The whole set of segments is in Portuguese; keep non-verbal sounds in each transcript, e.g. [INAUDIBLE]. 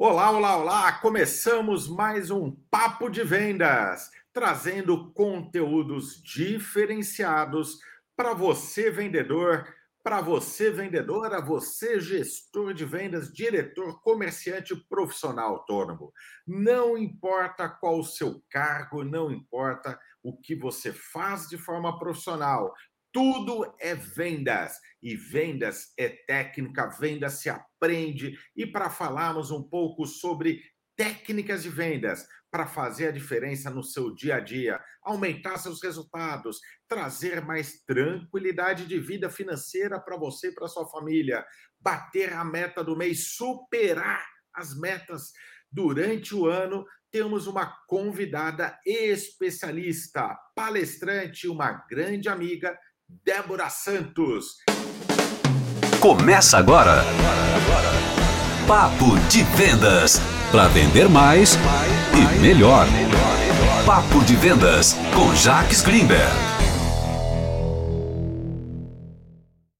Olá, olá, olá! Começamos mais um Papo de Vendas, trazendo conteúdos diferenciados para você, vendedor, para você, vendedora, você, gestor de vendas, diretor, comerciante, profissional autônomo. Não importa qual o seu cargo, não importa o que você faz de forma profissional, tudo é vendas e vendas é técnica, vendas se aprende. E para falarmos um pouco sobre técnicas de vendas, para fazer a diferença no seu dia a dia, aumentar seus resultados, trazer mais tranquilidade de vida financeira para você e para sua família, bater a meta do mês, superar as metas durante o ano, temos uma convidada especialista, palestrante, uma grande amiga Débora Santos. Começa agora. Papo de Vendas. Para vender mais e melhor. Papo de Vendas com Jacques Greenberg.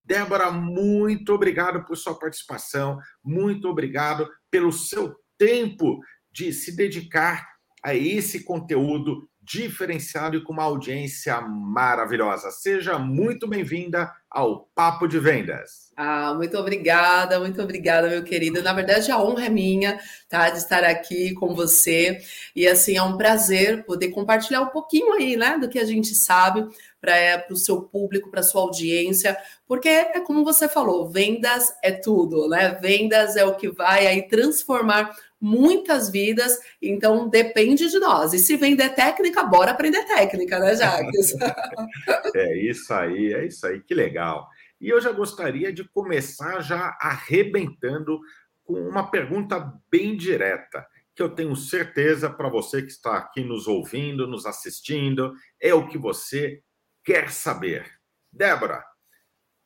Débora, muito obrigado por sua participação. Muito obrigado pelo seu tempo de se dedicar a esse conteúdo diferenciado e com uma audiência maravilhosa. Seja muito bem-vinda ao Papo de Vendas. Ah, muito obrigada, muito obrigada, meu querido. Na verdade, a honra é minha, tá, de estar aqui com você. E assim, é um prazer poder compartilhar um pouquinho aí, né, do que a gente sabe para é, o seu público, para sua audiência, porque é como você falou, vendas é tudo, né? Vendas é o que vai aí transformar muitas vidas, então depende de nós. E se vender técnica, bora aprender técnica, né, Jacques? [LAUGHS] é isso aí, é isso aí, que legal. E eu já gostaria de começar já arrebentando com uma pergunta bem direta, que eu tenho certeza para você que está aqui nos ouvindo, nos assistindo, é o que você quer saber. Débora,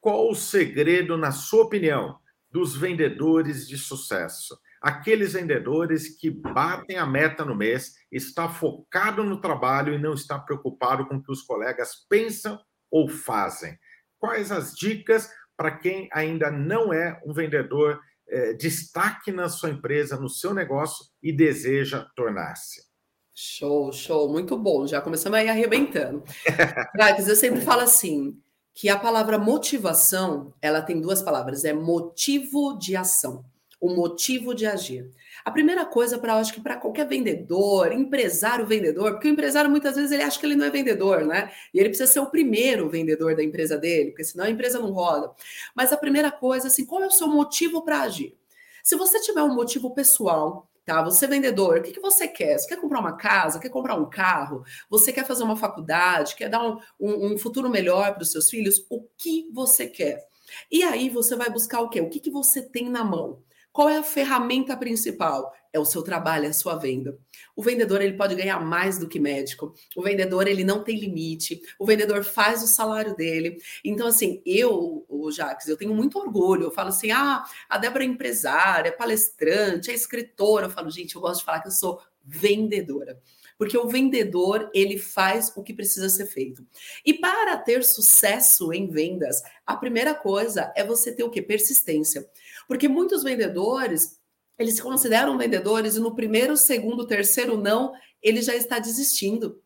qual o segredo, na sua opinião, dos vendedores de sucesso? aqueles vendedores que batem a meta no mês, está focado no trabalho e não está preocupado com o que os colegas pensam ou fazem. Quais as dicas para quem ainda não é um vendedor é, destaque na sua empresa, no seu negócio e deseja tornar-se? Show, show, muito bom. Já começamos aí arrebentando. [LAUGHS] Eu sempre falo assim, que a palavra motivação, ela tem duas palavras, é motivo de ação o motivo de agir. A primeira coisa para acho que para qualquer vendedor, empresário vendedor, porque o empresário muitas vezes ele acha que ele não é vendedor, né? E ele precisa ser o primeiro vendedor da empresa dele, porque senão a empresa não roda. Mas a primeira coisa, assim, qual é o seu motivo para agir? Se você tiver um motivo pessoal, tá? Você é vendedor, o que, que você quer? Você quer comprar uma casa? Quer comprar um carro? Você quer fazer uma faculdade? Quer dar um, um, um futuro melhor para os seus filhos? O que você quer? E aí você vai buscar o quê? O que, que você tem na mão? Qual é a ferramenta principal? É o seu trabalho, é a sua venda. O vendedor ele pode ganhar mais do que médico. O vendedor ele não tem limite. O vendedor faz o salário dele. Então assim, eu, o Jacques, eu tenho muito orgulho. Eu falo assim: "Ah, a Débora é empresária, é palestrante, é escritora". Eu falo: "Gente, eu gosto de falar que eu sou vendedora" porque o vendedor ele faz o que precisa ser feito. E para ter sucesso em vendas, a primeira coisa é você ter o que? Persistência. Porque muitos vendedores, eles se consideram vendedores e no primeiro, segundo, terceiro não, ele já está desistindo.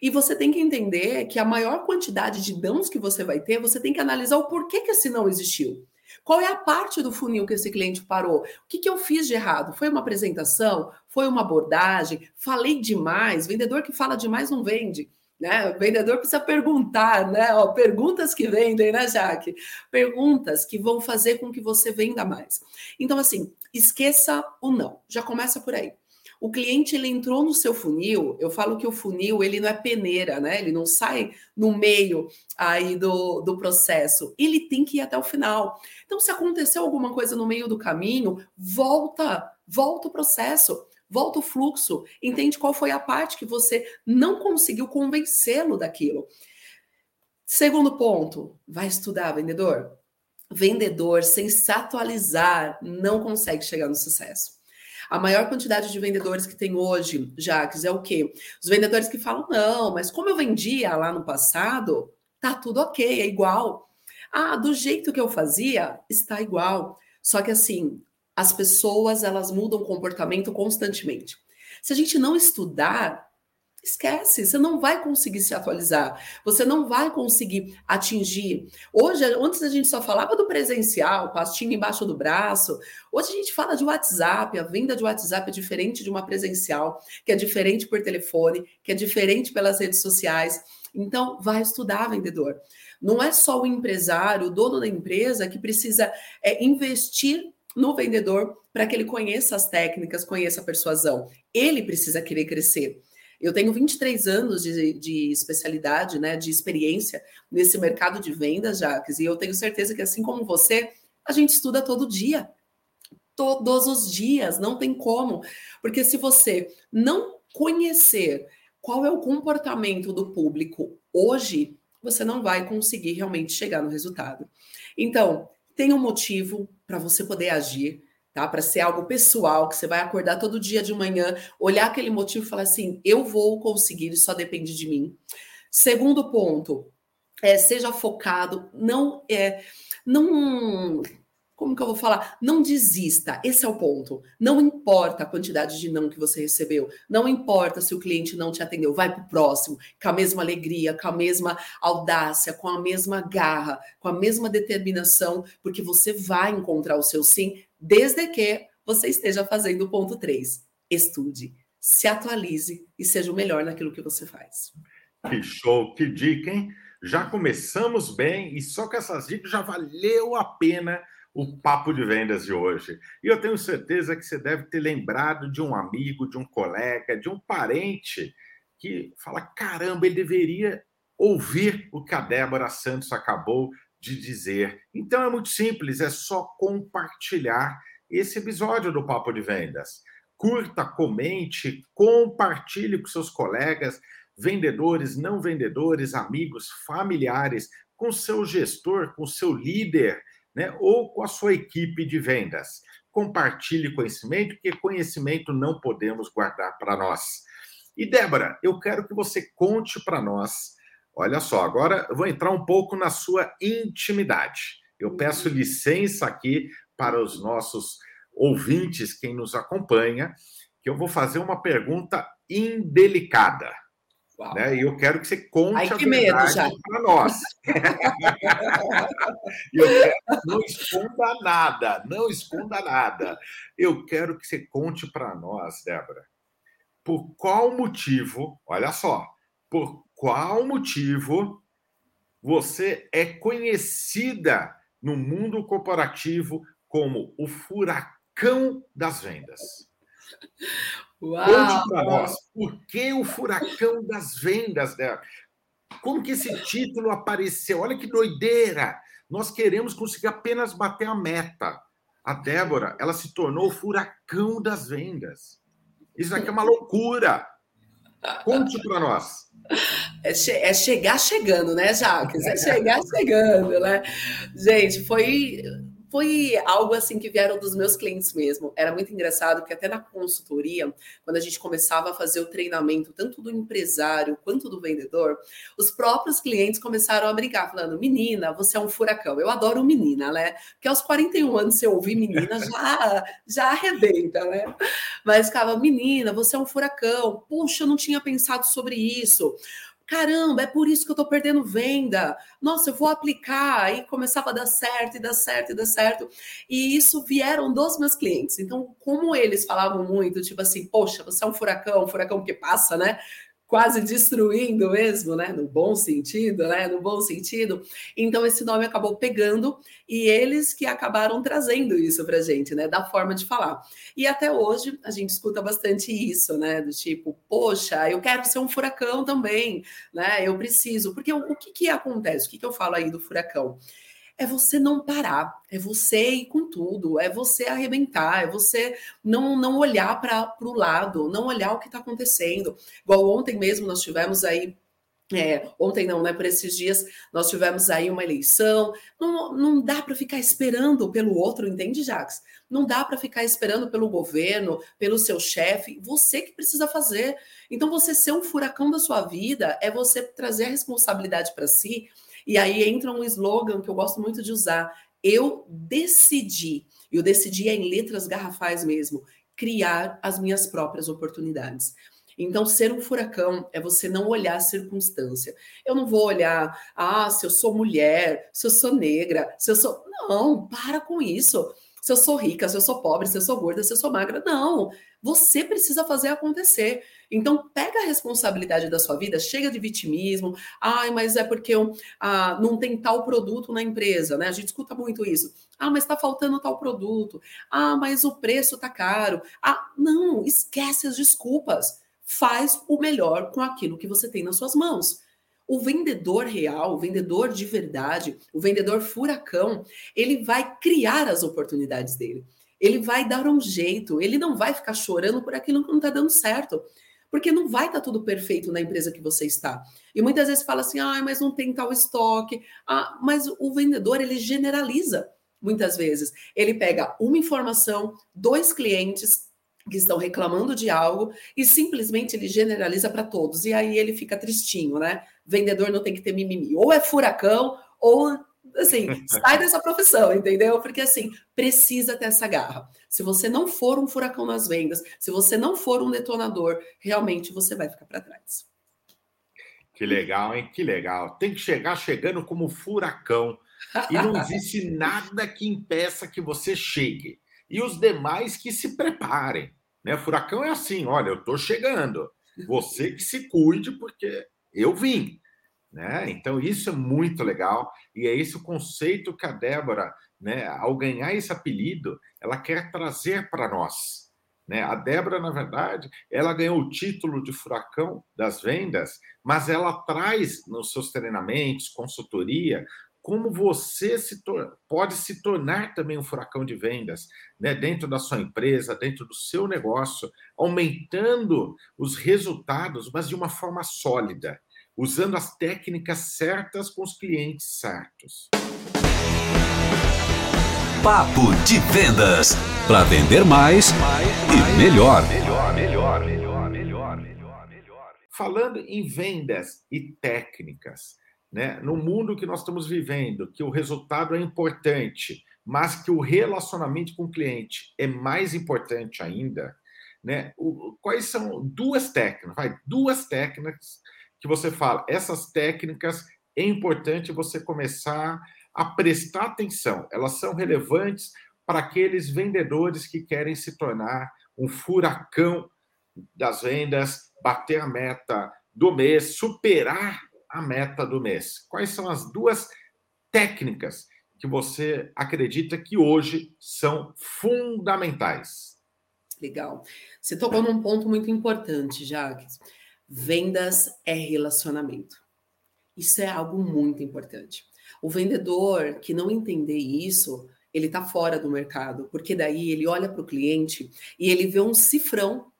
E você tem que entender que a maior quantidade de nãos que você vai ter, você tem que analisar o porquê que esse não existiu. Qual é a parte do funil que esse cliente parou? O que, que eu fiz de errado? Foi uma apresentação? Foi uma abordagem? Falei demais? Vendedor que fala demais não vende. Né? O vendedor precisa perguntar, né? Ó, perguntas que vendem, né, Jaque? Perguntas que vão fazer com que você venda mais. Então, assim, esqueça o não. Já começa por aí. O cliente ele entrou no seu funil, eu falo que o funil ele não é peneira, né? Ele não sai no meio aí do, do processo. Ele tem que ir até o final. Então, se aconteceu alguma coisa no meio do caminho, volta, volta o processo. Volta o fluxo, entende qual foi a parte que você não conseguiu convencê-lo daquilo. Segundo ponto, vai estudar, vendedor. Vendedor sem se atualizar não consegue chegar no sucesso. A maior quantidade de vendedores que tem hoje, Jacques, é o quê? Os vendedores que falam, não, mas como eu vendia lá no passado, tá tudo ok, é igual. Ah, do jeito que eu fazia, está igual. Só que assim, As pessoas, elas mudam comportamento constantemente. Se a gente não estudar, Esquece, você não vai conseguir se atualizar, você não vai conseguir atingir. Hoje, antes a gente só falava do presencial, pastinho embaixo do braço. Hoje a gente fala de WhatsApp, a venda de WhatsApp é diferente de uma presencial, que é diferente por telefone, que é diferente pelas redes sociais. Então, vai estudar, vendedor. Não é só o empresário, o dono da empresa, que precisa é, investir no vendedor para que ele conheça as técnicas, conheça a persuasão. Ele precisa querer crescer. Eu tenho 23 anos de, de especialidade, né, de experiência nesse mercado de vendas, Jacques, e eu tenho certeza que, assim como você, a gente estuda todo dia. Todos os dias, não tem como. Porque se você não conhecer qual é o comportamento do público hoje, você não vai conseguir realmente chegar no resultado. Então, tem um motivo para você poder agir tá? Para ser algo pessoal, que você vai acordar todo dia de manhã, olhar aquele motivo e falar assim: eu vou conseguir, isso só depende de mim. Segundo ponto, é, seja focado, não é, não como que eu vou falar? Não desista. Esse é o ponto. Não importa a quantidade de não que você recebeu. Não importa se o cliente não te atendeu. Vai para o próximo, com a mesma alegria, com a mesma audácia, com a mesma garra, com a mesma determinação, porque você vai encontrar o seu sim desde que você esteja fazendo o ponto 3. Estude, se atualize e seja o melhor naquilo que você faz. Que show, que dica, hein? Já começamos bem e só com essas dicas já valeu a pena o papo de vendas de hoje. E eu tenho certeza que você deve ter lembrado de um amigo, de um colega, de um parente que fala: caramba, ele deveria ouvir o que a Débora Santos acabou de dizer. Então é muito simples, é só compartilhar esse episódio do Papo de Vendas. Curta, comente, compartilhe com seus colegas, vendedores, não vendedores, amigos, familiares, com seu gestor, com seu líder, né, ou com a sua equipe de vendas. Compartilhe conhecimento, porque conhecimento não podemos guardar para nós. E Débora, eu quero que você conte para nós Olha só, agora eu vou entrar um pouco na sua intimidade. Eu peço uhum. licença aqui para os nossos ouvintes, quem nos acompanha, que eu vou fazer uma pergunta indelicada. Né? E eu quero que você conte Ai, a verdade para nós. [LAUGHS] eu quero, não esconda nada, não esconda nada. Eu quero que você conte para nós, Débora, por qual motivo, olha só, por qual motivo você é conhecida no mundo corporativo como o furacão das vendas. [LAUGHS] Uau! Conte para nós, por que o furacão das vendas, Débora? Como que esse título apareceu? Olha que doideira! Nós queremos conseguir apenas bater a meta. A Débora, ela se tornou o furacão das vendas. Isso aqui é uma loucura. Conte para nós. É, che é, chegar chegando, né, Jacques? É chegar chegando, né? Gente, foi foi algo assim que vieram dos meus clientes mesmo. Era muito engraçado que até na consultoria, quando a gente começava a fazer o treinamento tanto do empresário quanto do vendedor, os próprios clientes começaram a brincar, falando: "Menina, você é um furacão". Eu adoro menina, né? Porque aos 41 anos você ouvir menina [LAUGHS] já já arrebenta, né? Mas ficava: "Menina, você é um furacão". Puxa, eu não tinha pensado sobre isso caramba, é por isso que eu estou perdendo venda. Nossa, eu vou aplicar. Aí começava a dar certo, e dar certo, e dar certo. E isso vieram dos meus clientes. Então, como eles falavam muito, tipo assim, poxa, você é um furacão, um furacão que passa, né? Quase destruindo mesmo, né? No bom sentido, né? No bom sentido. Então esse nome acabou pegando e eles que acabaram trazendo isso para gente, né? Da forma de falar. E até hoje a gente escuta bastante isso, né? Do tipo, poxa, eu quero ser um furacão também, né? Eu preciso. Porque o, o que que acontece? O que que eu falo aí do furacão? É você não parar, é você ir com tudo, é você arrebentar, é você não, não olhar para o lado, não olhar o que está acontecendo. Igual ontem mesmo nós tivemos aí é, ontem não, né? Por esses dias nós tivemos aí uma eleição. Não, não dá para ficar esperando pelo outro, entende, Jacques? Não dá para ficar esperando pelo governo, pelo seu chefe. Você que precisa fazer. Então, você ser um furacão da sua vida é você trazer a responsabilidade para si e aí entra um slogan que eu gosto muito de usar: eu decidi. E eu decidi é em letras garrafais mesmo, criar as minhas próprias oportunidades. Então, ser um furacão é você não olhar a circunstância. Eu não vou olhar, ah, se eu sou mulher, se eu sou negra, se eu sou. Não, para com isso. Se eu sou rica, se eu sou pobre, se eu sou gorda, se eu sou magra. Não. Você precisa fazer acontecer. Então, pega a responsabilidade da sua vida, chega de vitimismo. Ai, mas é porque eu, ah, não tem tal produto na empresa, né? A gente escuta muito isso. Ah, mas está faltando tal produto. Ah, mas o preço está caro. Ah, não, esquece as desculpas. Faz o melhor com aquilo que você tem nas suas mãos. O vendedor real, o vendedor de verdade, o vendedor furacão, ele vai criar as oportunidades dele ele vai dar um jeito, ele não vai ficar chorando por aquilo que não está dando certo. Porque não vai estar tá tudo perfeito na empresa que você está. E muitas vezes fala assim, ah, mas não tem tal estoque. Ah, mas o vendedor, ele generaliza muitas vezes. Ele pega uma informação, dois clientes que estão reclamando de algo e simplesmente ele generaliza para todos. E aí ele fica tristinho, né? Vendedor não tem que ter mimimi. Ou é furacão, ou assim, [LAUGHS] sai dessa profissão, entendeu? Porque assim, precisa ter essa garra. Se você não for um furacão nas vendas, se você não for um detonador, realmente você vai ficar para trás. Que legal, hein? Que legal. Tem que chegar chegando como furacão. E não existe [LAUGHS] nada que impeça que você chegue. E os demais que se preparem. Né? Furacão é assim: olha, eu estou chegando. Você que se cuide, porque eu vim. Né? Então, isso é muito legal, e é esse o conceito que a Débora, né, ao ganhar esse apelido, ela quer trazer para nós. Né? A Débora, na verdade, ela ganhou o título de furacão das vendas, mas ela traz nos seus treinamentos, consultoria, como você se pode se tornar também um furacão de vendas né? dentro da sua empresa, dentro do seu negócio, aumentando os resultados, mas de uma forma sólida usando as técnicas certas com os clientes certos. Papo de Vendas para vender mais e melhor. Falando em vendas e técnicas, né? no mundo que nós estamos vivendo, que o resultado é importante, mas que o relacionamento com o cliente é mais importante ainda, né? O, quais são duas técnicas? Vai, duas técnicas que você fala, essas técnicas é importante você começar a prestar atenção, elas são relevantes para aqueles vendedores que querem se tornar um furacão das vendas, bater a meta do mês, superar a meta do mês. Quais são as duas técnicas que você acredita que hoje são fundamentais? Legal. Você tocou num ponto muito importante, Jacques. Vendas é relacionamento. Isso é algo muito importante. O vendedor que não entender isso, ele está fora do mercado, porque daí ele olha para o cliente e ele vê um cifrão,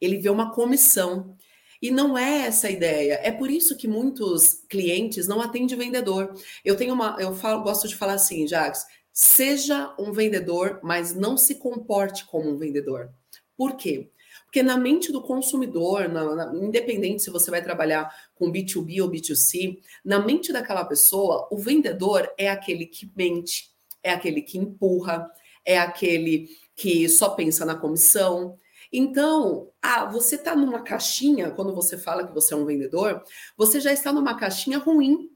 ele vê uma comissão. E não é essa a ideia. É por isso que muitos clientes não atendem vendedor. Eu tenho uma, eu falo, gosto de falar assim, Jacques, seja um vendedor, mas não se comporte como um vendedor. Por quê? Porque na mente do consumidor, na, na, independente se você vai trabalhar com B2B ou B2C, na mente daquela pessoa, o vendedor é aquele que mente, é aquele que empurra, é aquele que só pensa na comissão. Então, ah, você está numa caixinha, quando você fala que você é um vendedor, você já está numa caixinha ruim,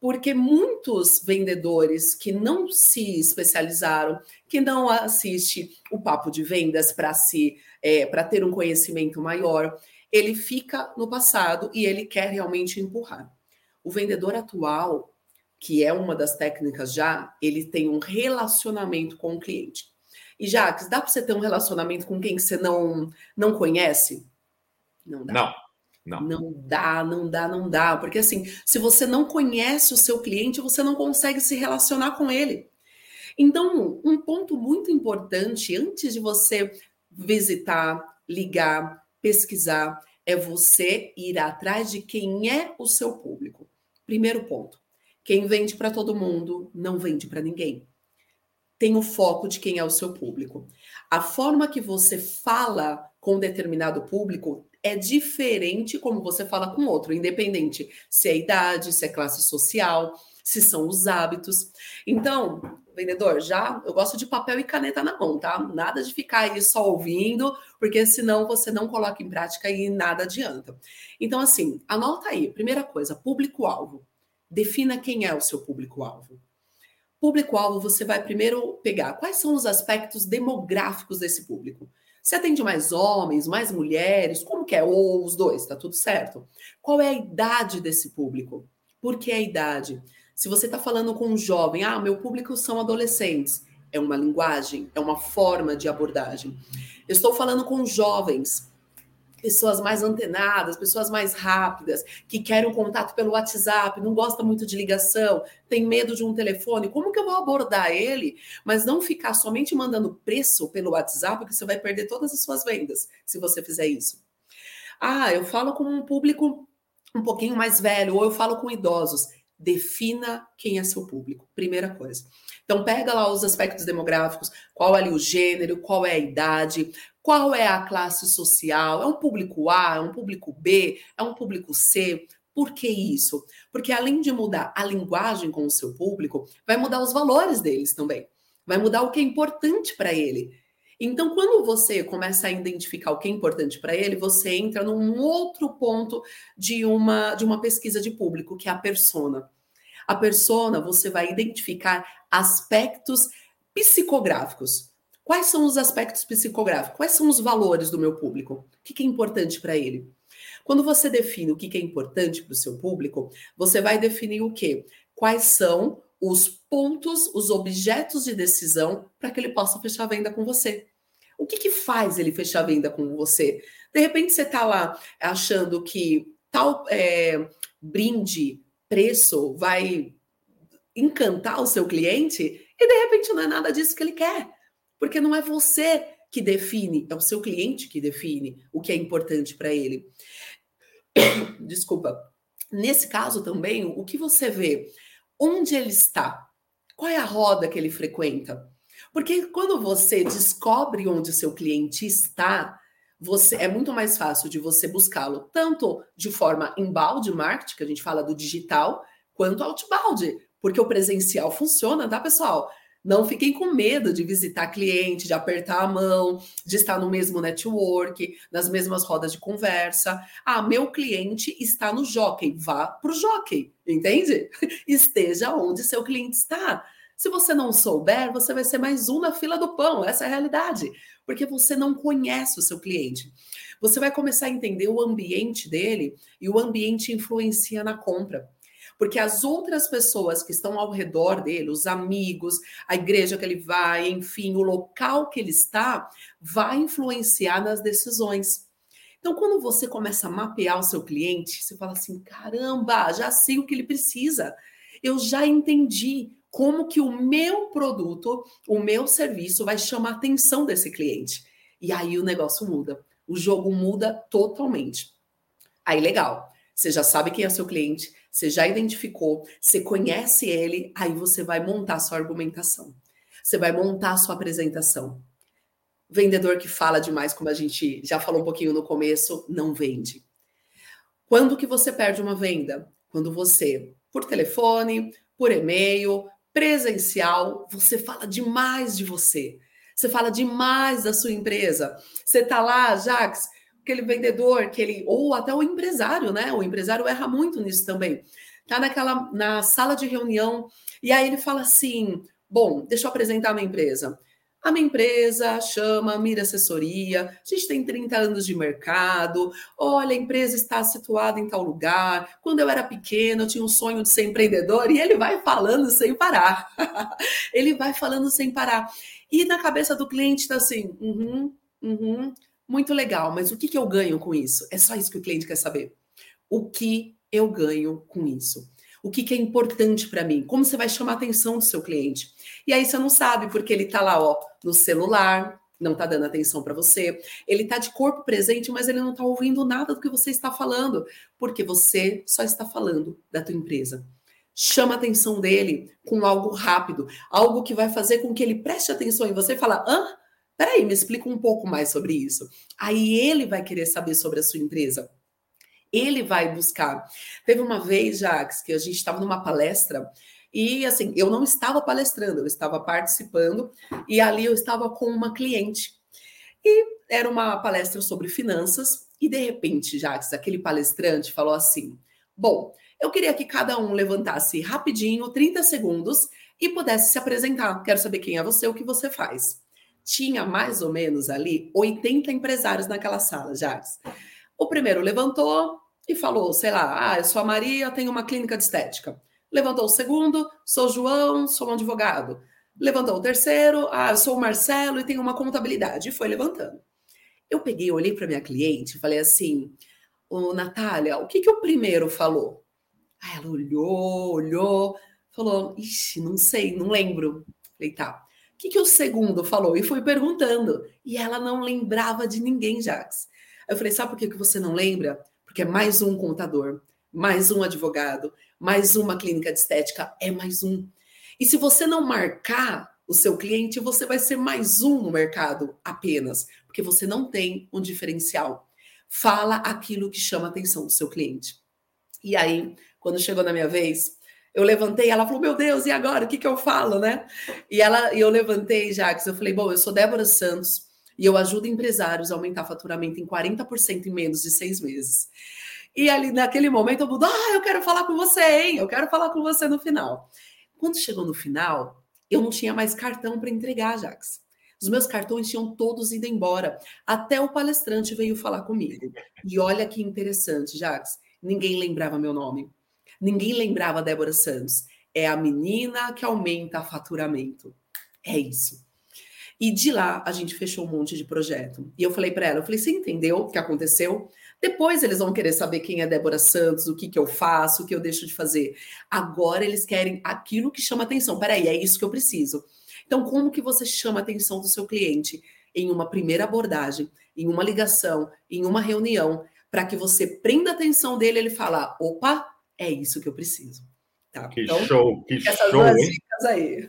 porque muitos vendedores que não se especializaram, que não assiste o papo de vendas para se é, para ter um conhecimento maior, ele fica no passado e ele quer realmente empurrar. O vendedor atual, que é uma das técnicas já, ele tem um relacionamento com o cliente. E Jacques, dá para você ter um relacionamento com quem que você não não conhece? Não dá. Não. Não. não dá, não dá, não dá. Porque assim, se você não conhece o seu cliente, você não consegue se relacionar com ele. Então, um ponto muito importante antes de você visitar, ligar, pesquisar, é você ir atrás de quem é o seu público. Primeiro ponto. Quem vende para todo mundo não vende para ninguém. Tem o foco de quem é o seu público. A forma que você fala com determinado público é diferente como você fala com outro, independente se é idade, se é classe social, se são os hábitos. Então, vendedor, já eu gosto de papel e caneta na mão, tá? Nada de ficar aí só ouvindo, porque senão você não coloca em prática e nada adianta. Então, assim, anota aí. Primeira coisa, público-alvo. Defina quem é o seu público-alvo. Público-alvo, você vai primeiro pegar quais são os aspectos demográficos desse público. Você atende mais homens, mais mulheres? Como que é? Ou os dois, tá tudo certo? Qual é a idade desse público? Por que a idade? Se você está falando com um jovem, ah, meu público são adolescentes, é uma linguagem, é uma forma de abordagem. Eu estou falando com jovens, pessoas mais antenadas, pessoas mais rápidas, que querem um contato pelo WhatsApp, não gosta muito de ligação, tem medo de um telefone. Como que eu vou abordar ele, mas não ficar somente mandando preço pelo WhatsApp, porque você vai perder todas as suas vendas se você fizer isso. Ah, eu falo com um público um pouquinho mais velho, ou eu falo com idosos defina quem é seu público, primeira coisa. Então pega lá os aspectos demográficos, qual é ali o gênero, qual é a idade, qual é a classe social, é um público A, é um público B, é um público C. Por que isso? Porque além de mudar a linguagem com o seu público, vai mudar os valores deles também. Vai mudar o que é importante para ele. Então, quando você começa a identificar o que é importante para ele, você entra num outro ponto de uma, de uma pesquisa de público, que é a persona. A persona, você vai identificar aspectos psicográficos. Quais são os aspectos psicográficos? Quais são os valores do meu público? O que é importante para ele? Quando você define o que é importante para o seu público, você vai definir o quê? Quais são os pontos, os objetos de decisão para que ele possa fechar a venda com você. O que, que faz ele fechar a venda com você? De repente você está lá achando que tal é, brinde, preço vai encantar o seu cliente e de repente não é nada disso que ele quer, porque não é você que define, é o seu cliente que define o que é importante para ele. [COUGHS] Desculpa. Nesse caso também, o que você vê? Onde ele está? Qual é a roda que ele frequenta? Porque quando você descobre onde seu cliente está, você é muito mais fácil de você buscá-lo tanto de forma inbound marketing, que a gente fala do digital, quanto outbound, porque o presencial funciona, tá, pessoal? Não fiquem com medo de visitar cliente, de apertar a mão, de estar no mesmo network, nas mesmas rodas de conversa. Ah, meu cliente está no jockey, vá para o jockey, entende? [LAUGHS] Esteja onde seu cliente está. Se você não souber, você vai ser mais um na fila do pão, essa é a realidade, porque você não conhece o seu cliente. Você vai começar a entender o ambiente dele e o ambiente influencia na compra porque as outras pessoas que estão ao redor dele, os amigos, a igreja que ele vai, enfim, o local que ele está, vai influenciar nas decisões. Então, quando você começa a mapear o seu cliente, você fala assim: caramba, já sei o que ele precisa. Eu já entendi como que o meu produto, o meu serviço vai chamar a atenção desse cliente. E aí o negócio muda. O jogo muda totalmente. Aí, legal. Você já sabe quem é seu cliente, você já identificou, você conhece ele, aí você vai montar sua argumentação. Você vai montar sua apresentação. Vendedor que fala demais, como a gente já falou um pouquinho no começo, não vende. Quando que você perde uma venda? Quando você, por telefone, por e-mail, presencial, você fala demais de você. Você fala demais da sua empresa. Você tá lá, Jax, aquele vendedor que ele ou até o empresário, né? O empresário erra muito nisso também. Tá naquela na sala de reunião e aí ele fala assim: "Bom, deixa eu apresentar a minha empresa. A minha empresa chama Mira Assessoria, a gente tem 30 anos de mercado. Olha, a empresa está situada em tal lugar. Quando eu era pequeno, eu tinha um sonho de ser empreendedor e ele vai falando sem parar. [LAUGHS] ele vai falando sem parar. E na cabeça do cliente está assim: uhum, uhum, muito legal, mas o que, que eu ganho com isso? É só isso que o cliente quer saber. O que eu ganho com isso? O que, que é importante para mim? Como você vai chamar a atenção do seu cliente? E aí você não sabe, porque ele está lá, ó, no celular, não está dando atenção para você. Ele está de corpo presente, mas ele não está ouvindo nada do que você está falando, porque você só está falando da tua empresa. Chama a atenção dele com algo rápido, algo que vai fazer com que ele preste atenção em você e fala: hã? Peraí, me explica um pouco mais sobre isso. Aí ele vai querer saber sobre a sua empresa. Ele vai buscar. Teve uma vez, Jax, que a gente estava numa palestra E assim, eu não estava palestrando, eu estava participando, e ali eu estava com uma cliente. E era uma palestra sobre finanças, e de repente, Jacques, aquele palestrante falou assim: Bom, eu queria que cada um levantasse rapidinho, 30 segundos, e pudesse se apresentar. Quero saber quem é você, o que você faz. Tinha mais ou menos ali 80 empresários naquela sala, Jacques. O primeiro levantou e falou, sei lá, ah, eu sou a Maria, tenho uma clínica de estética. Levantou o segundo, sou João, sou um advogado. Levantou o terceiro, ah, eu sou o Marcelo e tenho uma contabilidade. E foi levantando. Eu peguei, olhei para minha cliente e falei assim, ô Natália, o que, que o primeiro falou? Aí ela olhou, olhou, falou, ixi, não sei, não lembro. Falei, tá. O que, que o segundo falou? E foi perguntando. E ela não lembrava de ninguém, Jax. Eu falei, sabe por que, que você não lembra? Porque é mais um contador, mais um advogado, mais uma clínica de estética, é mais um. E se você não marcar o seu cliente, você vai ser mais um no mercado apenas, porque você não tem um diferencial. Fala aquilo que chama a atenção do seu cliente. E aí, quando chegou na minha vez, eu levantei, ela falou: Meu Deus, e agora? O que, que eu falo, né? E ela, eu levantei, Jax, eu falei: Bom, eu sou Débora Santos e eu ajudo empresários a aumentar faturamento em 40% em menos de seis meses. E ali, naquele momento, eu mudo: Ah, eu quero falar com você, hein? Eu quero falar com você no final. Quando chegou no final, eu não tinha mais cartão para entregar, Jax. Os meus cartões tinham todos ido embora. Até o palestrante veio falar comigo. E olha que interessante, Jax. Ninguém lembrava meu nome. Ninguém lembrava Débora Santos. É a menina que aumenta faturamento. É isso. E de lá a gente fechou um monte de projeto. E eu falei para ela, eu falei, você entendeu o que aconteceu? Depois eles vão querer saber quem é Débora Santos, o que, que eu faço, o que eu deixo de fazer. Agora eles querem aquilo que chama atenção. Peraí, é isso que eu preciso. Então, como que você chama a atenção do seu cliente em uma primeira abordagem, em uma ligação, em uma reunião, para que você prenda a atenção dele e ele fala: opa, é isso que eu preciso. Tá? Que então, show, que show, hein? aí.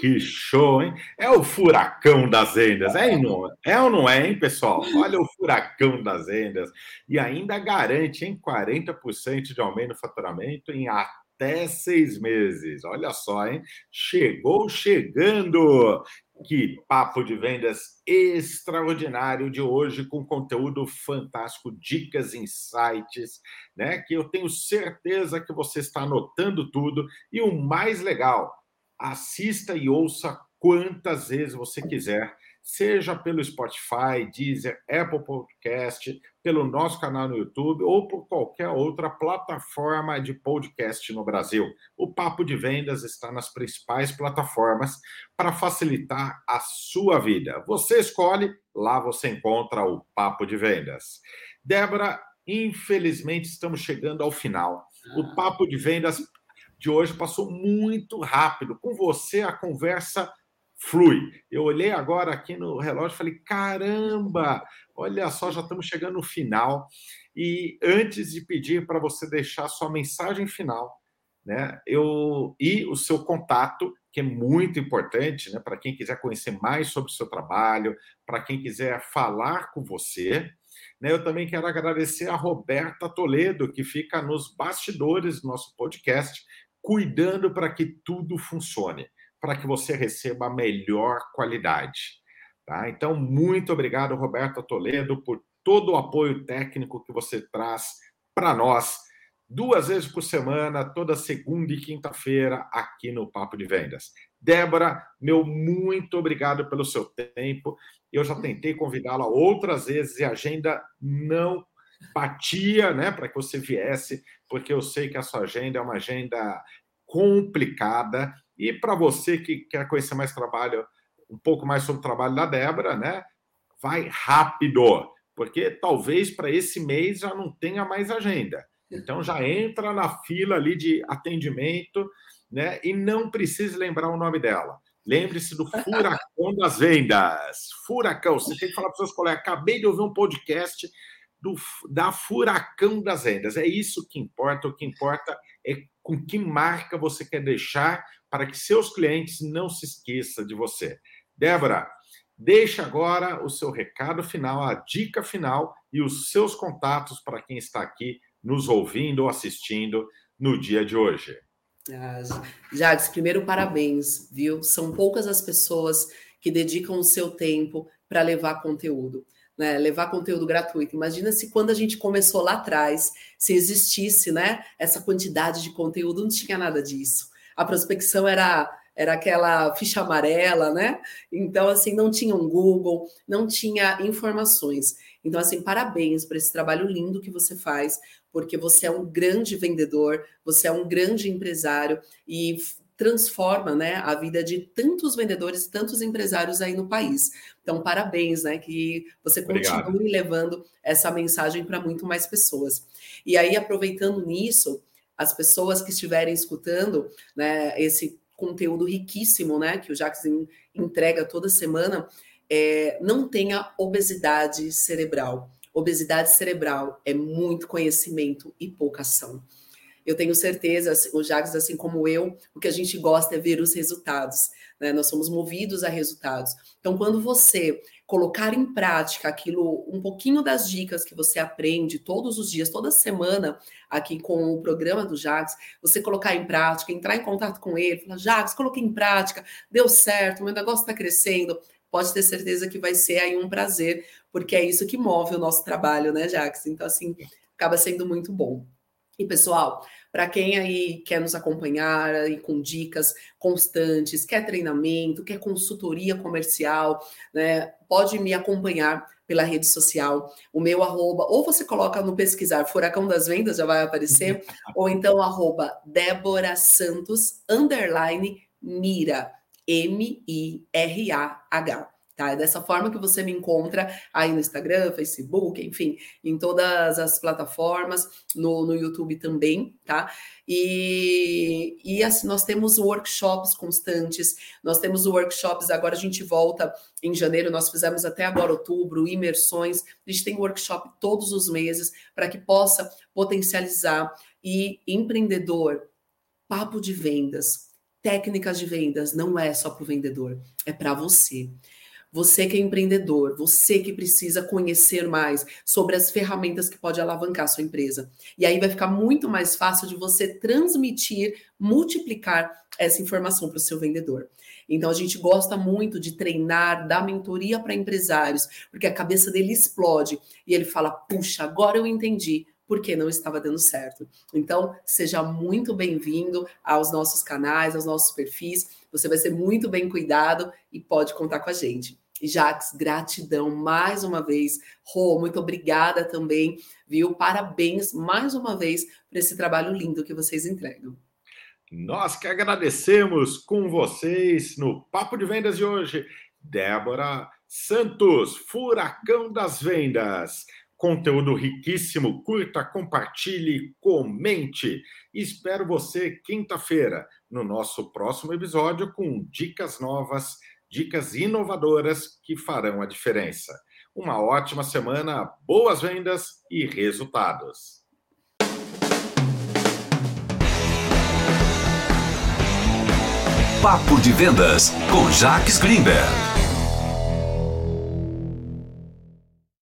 Que show, hein? É o furacão das vendas, é, não, é ou não é, hein, pessoal? Olha o furacão das vendas. E ainda garante, hein, 40% de aumento no faturamento em até seis meses. Olha só, hein? Chegou chegando! Que papo de vendas extraordinário de hoje, com conteúdo fantástico, dicas, insights, né? Que eu tenho certeza que você está anotando tudo. E o mais legal, assista e ouça quantas vezes você quiser seja pelo Spotify, Deezer, Apple Podcast, pelo nosso canal no YouTube ou por qualquer outra plataforma de podcast no Brasil. O Papo de Vendas está nas principais plataformas para facilitar a sua vida. Você escolhe, lá você encontra o Papo de Vendas. Débora, infelizmente estamos chegando ao final. O Papo de Vendas de hoje passou muito rápido. Com você, a conversa flui. Eu olhei agora aqui no relógio e falei: caramba, olha só, já estamos chegando no final. E antes de pedir para você deixar sua mensagem final, né, eu e o seu contato, que é muito importante, né, para quem quiser conhecer mais sobre o seu trabalho, para quem quiser falar com você. Né, eu também quero agradecer a Roberta Toledo, que fica nos bastidores do nosso podcast, cuidando para que tudo funcione para que você receba a melhor qualidade. Tá? Então, muito obrigado, Roberto Toledo, por todo o apoio técnico que você traz para nós, duas vezes por semana, toda segunda e quinta-feira, aqui no Papo de Vendas. Débora, meu muito obrigado pelo seu tempo. Eu já tentei convidá-la outras vezes e a agenda não batia, né, para que você viesse, porque eu sei que a sua agenda é uma agenda complicada e para você que quer conhecer mais trabalho, um pouco mais sobre o trabalho da Débora, né? Vai rápido, porque talvez para esse mês já não tenha mais agenda. Então já entra na fila ali de atendimento, né? E não precise lembrar o nome dela. Lembre-se do [LAUGHS] furacão das vendas. Furacão, você tem que falar para seus colegas. Acabei de ouvir um podcast do, da furacão das vendas. É isso que importa. O que importa é com que marca você quer deixar para que seus clientes não se esqueçam de você. Débora, deixa agora o seu recado final, a dica final e os seus contatos para quem está aqui nos ouvindo ou assistindo no dia de hoje. Ah, Jags, primeiro parabéns, viu? São poucas as pessoas que dedicam o seu tempo para levar conteúdo. Né, levar conteúdo gratuito. Imagina se quando a gente começou lá atrás, se existisse, né, essa quantidade de conteúdo, não tinha nada disso. A prospecção era era aquela ficha amarela, né? Então assim, não tinha um Google, não tinha informações. Então assim, parabéns por esse trabalho lindo que você faz, porque você é um grande vendedor, você é um grande empresário e transforma né, a vida de tantos vendedores, tantos empresários aí no país. Então, parabéns, né? Que você continue Obrigado. levando essa mensagem para muito mais pessoas. E aí, aproveitando nisso, as pessoas que estiverem escutando né, esse conteúdo riquíssimo né, que o Jackson entrega toda semana, é, não tenha obesidade cerebral. Obesidade cerebral é muito conhecimento e pouca ação. Eu tenho certeza, assim, o Jags, assim como eu, o que a gente gosta é ver os resultados. Né? Nós somos movidos a resultados. Então, quando você colocar em prática aquilo, um pouquinho das dicas que você aprende todos os dias, toda semana, aqui com o programa do Jax, você colocar em prática, entrar em contato com ele, falar, Jax, coloquei em prática, deu certo, meu negócio está crescendo, pode ter certeza que vai ser aí um prazer, porque é isso que move o nosso trabalho, né, Jax? Então, assim, acaba sendo muito bom. E pessoal, para quem aí quer nos acompanhar aí com dicas constantes, quer treinamento, quer consultoria comercial, né, pode me acompanhar pela rede social, o meu arroba, ou você coloca no pesquisar Furacão das Vendas, já vai aparecer, [LAUGHS] ou então arroba Débora Santos, underline, Mira, M-I-R-A-H. Tá? É dessa forma que você me encontra aí no Instagram, Facebook, enfim, em todas as plataformas, no, no YouTube também, tá? E, e assim, nós temos workshops constantes, nós temos workshops, agora a gente volta em janeiro, nós fizemos até agora outubro, imersões, a gente tem workshop todos os meses para que possa potencializar e empreendedor, papo de vendas, técnicas de vendas, não é só para o vendedor, é para você. Você que é empreendedor, você que precisa conhecer mais sobre as ferramentas que pode alavancar sua empresa. E aí vai ficar muito mais fácil de você transmitir, multiplicar essa informação para o seu vendedor. Então a gente gosta muito de treinar, dar mentoria para empresários, porque a cabeça dele explode e ele fala: "Puxa, agora eu entendi porque não estava dando certo. Então, seja muito bem-vindo aos nossos canais, aos nossos perfis. Você vai ser muito bem cuidado e pode contar com a gente. Jax, gratidão mais uma vez. Rô, muito obrigada também, viu? Parabéns mais uma vez por esse trabalho lindo que vocês entregam. Nós que agradecemos com vocês no Papo de Vendas de hoje, Débora Santos, Furacão das Vendas. Conteúdo riquíssimo, curta, compartilhe, comente. Espero você quinta-feira no nosso próximo episódio com dicas novas dicas inovadoras que farão a diferença. Uma ótima semana, boas vendas e resultados. Papo de Vendas com Jacques Greenberg.